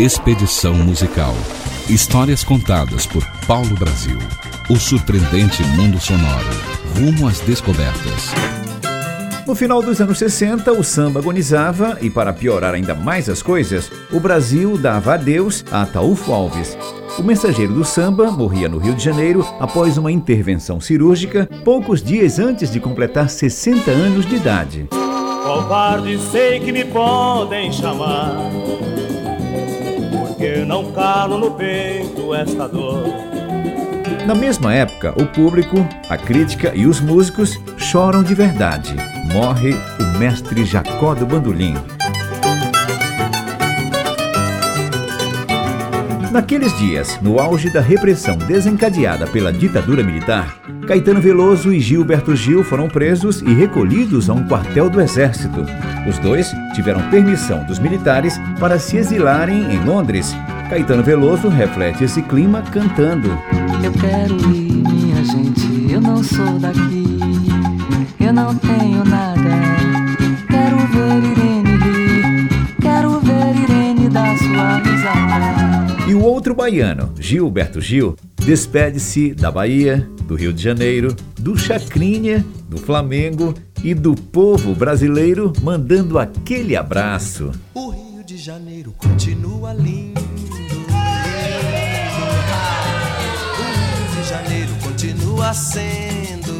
Expedição Musical. Histórias contadas por Paulo Brasil. O surpreendente mundo sonoro. Rumo às descobertas. No final dos anos 60, o samba agonizava e, para piorar ainda mais as coisas, o Brasil dava adeus a Ataúfo Alves. O mensageiro do samba morria no Rio de Janeiro após uma intervenção cirúrgica poucos dias antes de completar 60 anos de idade. Covarde sei que me podem chamar, não calo no peito esta dor. Na mesma época, o público, a crítica e os músicos choram de verdade. Morre o mestre Jacó do Bandolim. Naqueles dias, no auge da repressão desencadeada pela ditadura militar, Caetano Veloso e Gilberto Gil foram presos e recolhidos a um quartel do Exército. Os dois tiveram permissão dos militares para se exilarem em Londres. Caetano Veloso reflete esse clima cantando. Eu quero ir, minha gente, eu não sou daqui, eu não tenho nada. Quero ver Irene rir, quero ver Irene dar sua risada. E o outro baiano, Gilberto Gil, despede-se da Bahia, do Rio de Janeiro, do Chacrinha, do Flamengo e do povo brasileiro, mandando aquele abraço. O Rio de Janeiro continua lindo. Janeiro continua sendo.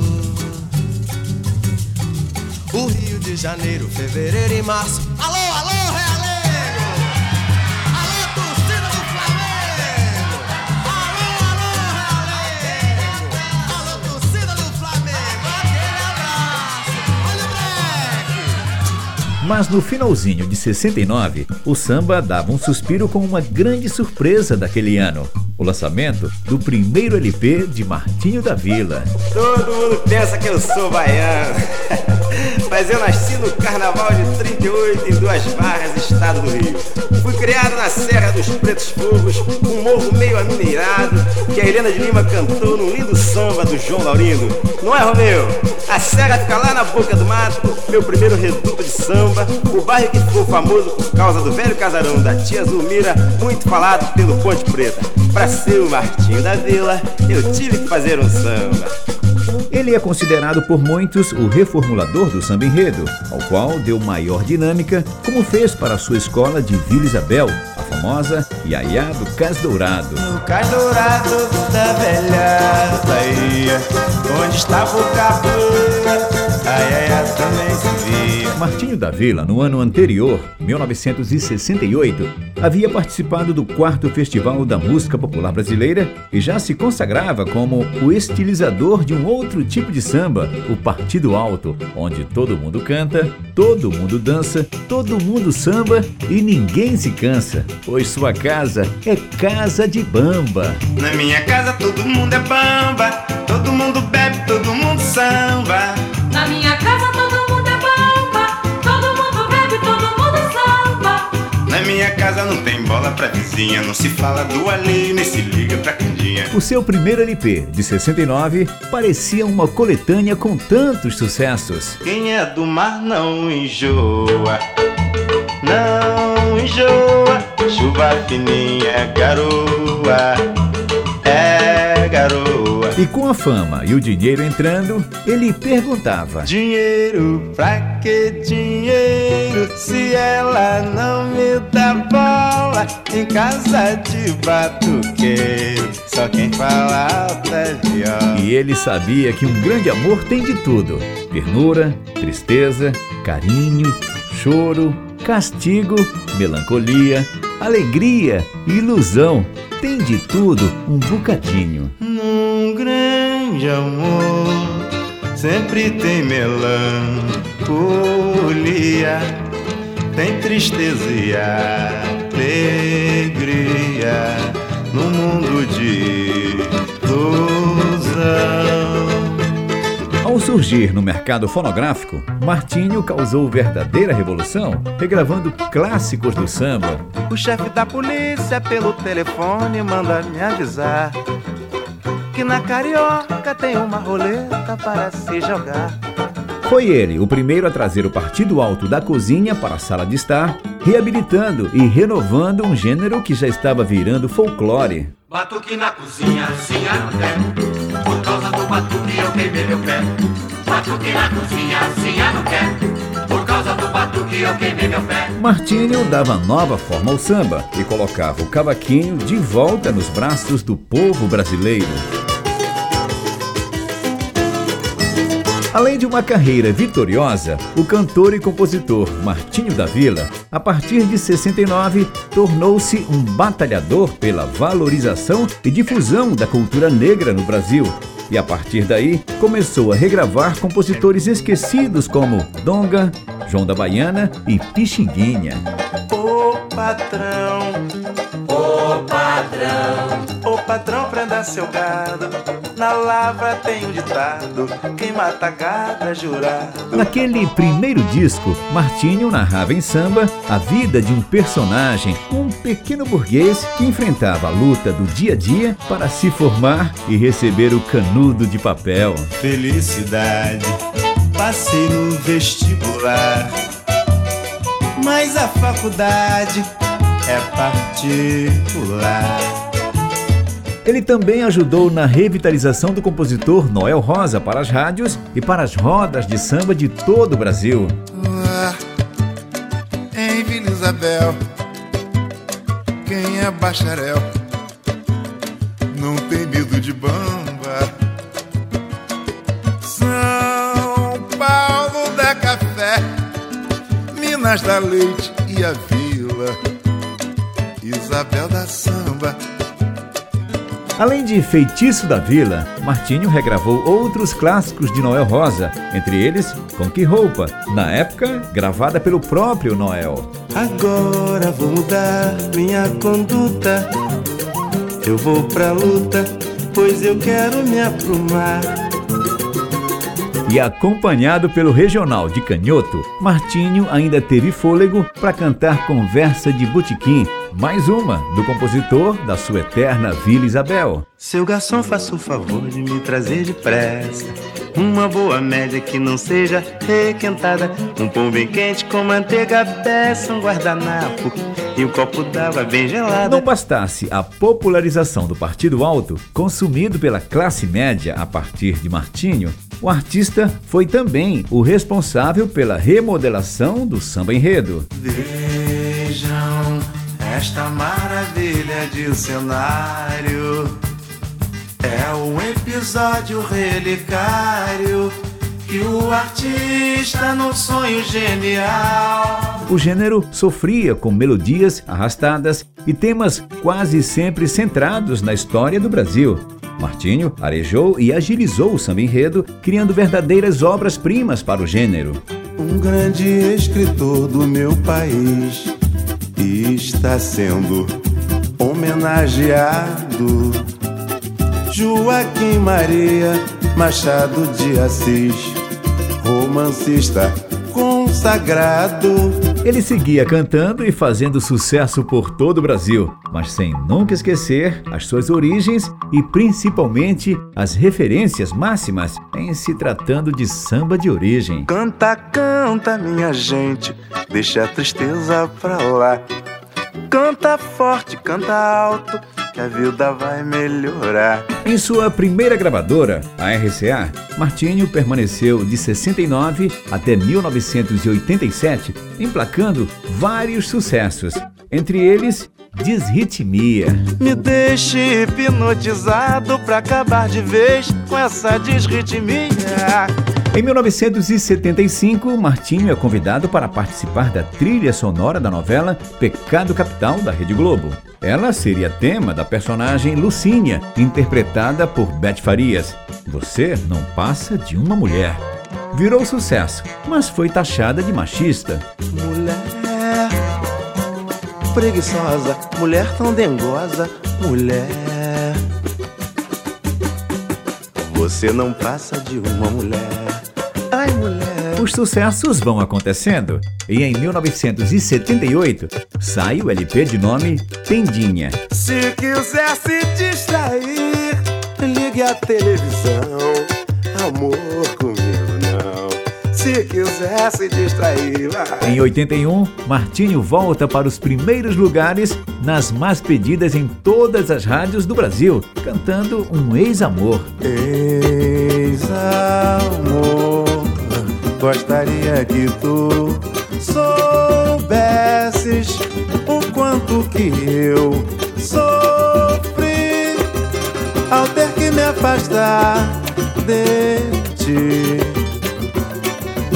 O Rio de Janeiro, fevereiro e março. Alô, alô, Realengo! Alô, torcida do Flamengo! Alô, alô, Realengo! Alô, torcida do Flamengo! Aquele abraço! Olha o breque! Mas no finalzinho de 69, o samba dava um suspiro com uma grande surpresa daquele ano: o lançamento do primeiro LP de Martinho da Vila. Todo mundo pensa que eu sou baiano. Mas eu nasci no carnaval de 38 em Duas Barras, estado do Rio. Fui criado na Serra dos Pretos Fogos, um morro meio amineirado, que a Helena de Lima cantou num lindo samba do João Laurindo. Não é, Romeu? A serra fica lá na boca do mato, meu primeiro reduto de samba, o bairro que ficou famoso por causa do velho casarão da tia Zulmira, muito falado pelo Ponte Preta. Pra ser o Martinho da Vila, eu tive que fazer um samba. Ele é considerado por muitos o reformulador do samba enredo, ao qual deu maior dinâmica, como fez para a sua escola de Vila Isabel, a famosa Iaiá do Cais Dourado. No cais dourado da velha Bahia, onde estava o a Iaiá também se. Martinho da Vila, no ano anterior, 1968, havia participado do quarto Festival da Música Popular Brasileira e já se consagrava como o estilizador de um outro tipo de samba, o Partido Alto, onde todo mundo canta, todo mundo dança, todo mundo samba e ninguém se cansa, pois sua casa é casa de bamba. Na minha casa todo mundo é bamba, todo mundo bebe, todo mundo samba. Na minha casa minha casa não tem bola pra vizinha, não se fala do alheio, nem se liga pra quindinha. O seu primeiro LP, de 69, parecia uma coletânea com tantos sucessos. Quem é do mar não enjoa, não enjoa. Chuva fininha, garoa, é garoa. E com a fama e o dinheiro entrando, ele perguntava: Dinheiro, pra que dinheiro se ela não me dá bola em casa de batuqueiro? Só quem fala alto é viola. E ele sabia que um grande amor tem de tudo: ternura, tristeza, carinho, choro, castigo, melancolia, alegria, ilusão. Tem de tudo um bocadinho. Num grande amor sempre tem melancolia, tem tristeza e alegria no mundo de ilusão. Ao surgir no mercado fonográfico, Martinho causou verdadeira revolução, regravando clássicos do samba. O chefe da polícia pelo telefone manda me avisar que na carioca tem uma roleta para se jogar. Foi ele o primeiro a trazer o partido alto da cozinha para a sala de estar, reabilitando e renovando um gênero que já estava virando folclore. Batuque na cozinha, sim, quero. Por causa do batuque eu queimei meu pé. Batuque na cozinha, sim, não quero. Por causa do batuque eu queimei meu pé. Martinho dava nova forma ao samba e colocava o cavaquinho de volta nos braços do povo brasileiro. Além de uma carreira vitoriosa, o cantor e compositor Martinho da Vila, a partir de 69, tornou-se um batalhador pela valorização e difusão da cultura negra no Brasil. E a partir daí, começou a regravar compositores esquecidos como Donga, João da Baiana e Pixinguinha. Ô patrão, ô patrão, ô patrão prenda seu gado. Na lavra tem um ditado: quem mata gado é jurado. Naquele primeiro disco, Martinho narrava em samba a vida de um personagem, um pequeno burguês que enfrentava a luta do dia a dia para se formar e receber o canudo de papel. Felicidade, passei no vestibular. Mas a faculdade é particular. Ele também ajudou na revitalização do compositor Noel Rosa para as rádios e para as rodas de samba de todo o Brasil. Lá em Vila Isabel, quem é bacharel não tem medo de bamba. Minas da Leite e a Vila Isabel da Samba. Além de Feitiço da Vila, Martinho regravou outros clássicos de Noel Rosa, entre eles Com Que Roupa, na época gravada pelo próprio Noel. Agora vou mudar minha conduta. Eu vou pra luta, pois eu quero me aprumar. E acompanhado pelo regional de Canhoto, Martinho ainda teve fôlego para cantar Conversa de Botequim, mais uma do compositor da sua eterna Vila Isabel. Seu garçom, faça o favor de me trazer depressa uma boa média que não seja requentada. Um pão bem quente com manteiga, peça um guardanapo e um copo d'água bem gelada. Não bastasse a popularização do Partido Alto, consumido pela classe média a partir de Martinho, o artista foi também o responsável pela remodelação do samba enredo. Vejam esta maravilha de cenário. É um episódio relicário que o artista no sonho genial. O gênero sofria com melodias arrastadas e temas quase sempre centrados na história do Brasil. Martinho arejou e agilizou o samba enredo, criando verdadeiras obras-primas para o gênero. Um grande escritor do meu país está sendo homenageado. Joaquim Maria Machado de Assis, romancista consagrado. Ele seguia cantando e fazendo sucesso por todo o Brasil, mas sem nunca esquecer as suas origens e principalmente as referências máximas em se tratando de samba de origem. Canta, canta, minha gente, deixa a tristeza pra lá. Canta forte, canta alto, que a vida vai melhorar. Em sua primeira gravadora, a RCA, Martinho permaneceu de 69 até 1987, emplacando vários sucessos, entre eles Desritmia. Me deixe hipnotizado pra acabar de vez com essa desritmia. Em 1975, Martinho é convidado para participar da trilha sonora da novela Pecado Capital da Rede Globo. Ela seria tema da personagem Lucínia, interpretada por Beth Farias. Você não passa de uma mulher. Virou sucesso, mas foi taxada de machista. Mulher preguiçosa, mulher tão dengosa, mulher. Você não passa de uma mulher. Ai, mulher. Os sucessos vão acontecendo e em 1978 sai o LP de nome Tendinha. Se quiser se distrair, ligue a televisão. Amor comigo não. Se se quiser se distrair. Vai. Em 81, Martinho volta para os primeiros lugares nas mais pedidas em todas as rádios do Brasil, cantando um ex-amor. Ex-amor, gostaria que tu soubesses o quanto que eu sofri ao ter que me afastar de ti.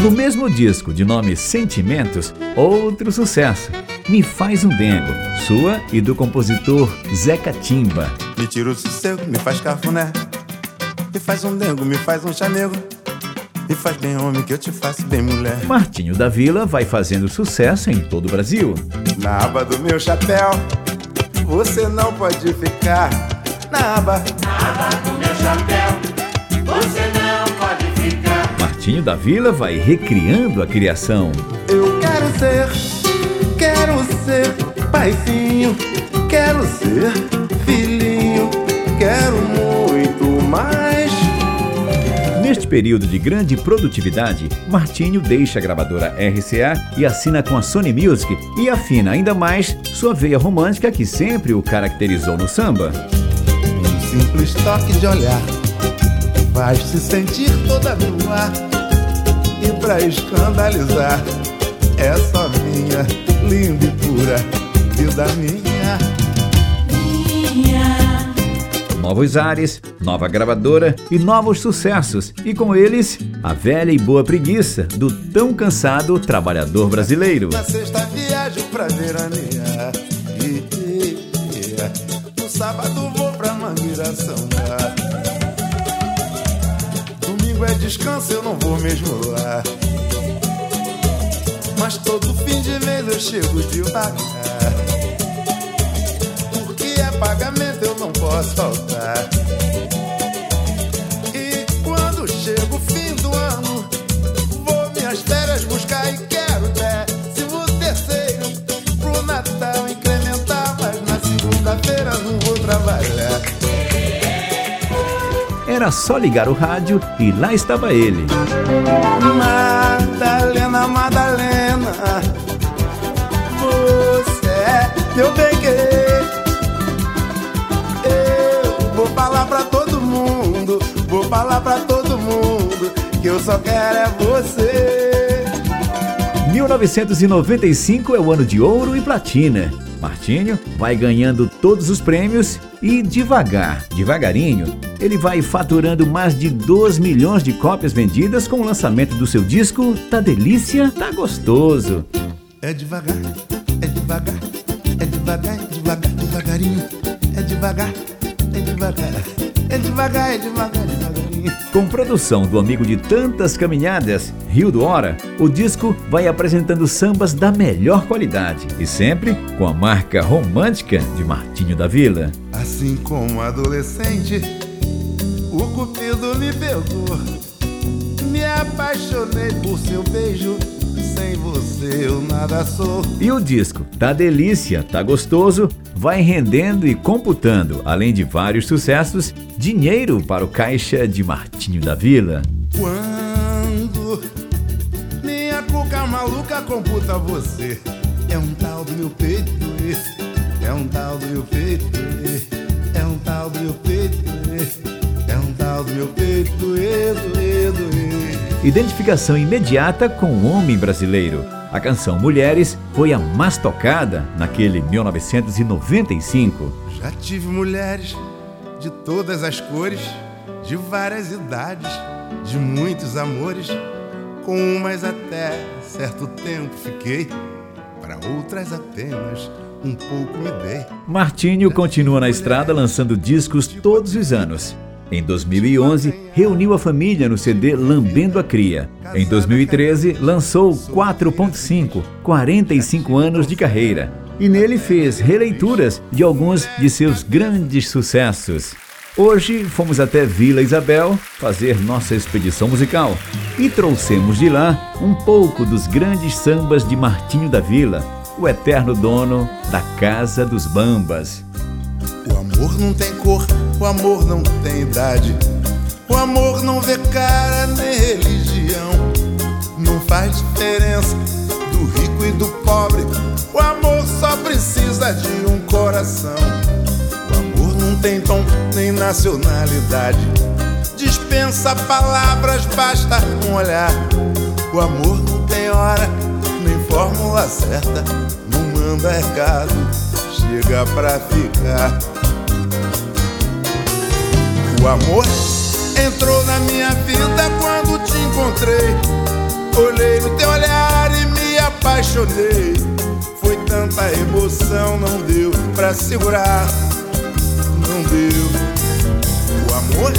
No mesmo disco, de nome Sentimentos, outro sucesso, Me Faz um Dengo, sua e do compositor Zeca Timba. Me tira o sossego, me faz cafuné. Me faz um dengo, me faz um chanego. Me faz bem homem que eu te faço bem mulher. Martinho da Vila vai fazendo sucesso em todo o Brasil. Na aba do meu chapéu, você não pode ficar. Na aba, Martinho da Vila vai recriando a criação. eu quero ser, quero ser paizinho, quero ser filhinho, quero muito período de grande produtividade, Martinho deixa a gravadora RCA e assina com a Sony Music e afina ainda mais sua veia romântica que sempre o caracterizou no samba. Um simples toque de olhar faz se sentir toda no ar. E pra escandalizar, é só minha, linda e pura vida minha. Novos ares, nova gravadora e novos sucessos, e com eles, a velha e boa preguiça do tão cansado trabalhador brasileiro. Na sexta viajo pra veranear. E, e, e, no sábado vou pra Mangueira sambar. Domingo é descanso, eu não vou mesmo lá. Mas todo fim de mês eu chego devagar. Posso faltar. E quando chega o fim do ano, vou minhas férias buscar e quero décimo terceiro pro Natal incrementar, mas na segunda-feira não vou trabalhar. Era só ligar o rádio e lá estava ele. Madalena, Madalena, você é meu bem querer. Falar pra todo mundo que eu só quero é você. 1995 é o ano de ouro e platina. Martinho vai ganhando todos os prêmios e devagar, devagarinho, ele vai faturando mais de 2 milhões de cópias vendidas com o lançamento do seu disco Tá Delícia, Tá Gostoso. É devagar, é devagar, é devagar, é devagar, devagarinho. É devagar, é devagar, é devagar, é devagar, devagarinho. Com produção do amigo de tantas caminhadas, Rio do Hora, o disco vai apresentando sambas da melhor qualidade e sempre com a marca romântica de Martinho da Vila. Assim como adolescente, o cupido me pegou. Me apaixonei por seu beijo. Sem você eu nada sou. E o disco Tá Delícia, Tá Gostoso vai rendendo e computando, além de vários sucessos, dinheiro para o caixa de Martinho da Vila. Quando minha cuca maluca computa você, é um tal do meu peito, é um tal do meu peito, é um tal do meu peito, é um tal do meu peito, edo, edo, edo. Identificação imediata com o homem brasileiro. A canção Mulheres foi a mais tocada naquele 1995. Já tive mulheres de todas as cores, de várias idades, de muitos amores. Com umas até certo tempo fiquei, para outras apenas um pouco me dei. Martinho continua na estrada lançando discos todos os anos. Em 2011, reuniu a família no CD Lambendo a Cria. Em 2013, lançou 4.5, 45 anos de carreira. E nele fez releituras de alguns de seus grandes sucessos. Hoje fomos até Vila Isabel fazer nossa expedição musical e trouxemos de lá um pouco dos grandes sambas de Martinho da Vila, o eterno dono da Casa dos Bambas. O amor não tem cor, o amor não tem idade. O amor não vê cara nem religião. Não faz diferença do rico e do pobre. O amor só precisa de um coração. O amor não tem tom nem nacionalidade. Dispensa palavras, basta um olhar. O amor não tem hora, nem fórmula certa. Não manda recado, chega pra ficar. O amor entrou na minha vida quando te encontrei. Olhei no teu olhar e me apaixonei. Foi tanta emoção, não deu pra segurar. Não deu. O amor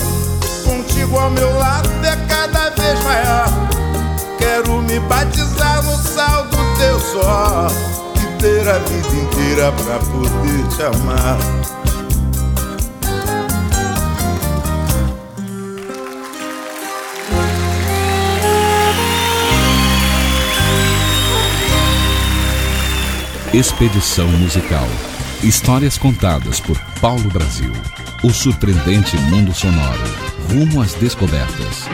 contigo ao meu lado é a vida inteira pra poder te amar. Expedição Musical. Histórias contadas por Paulo Brasil. O surpreendente mundo sonoro. Rumo às descobertas.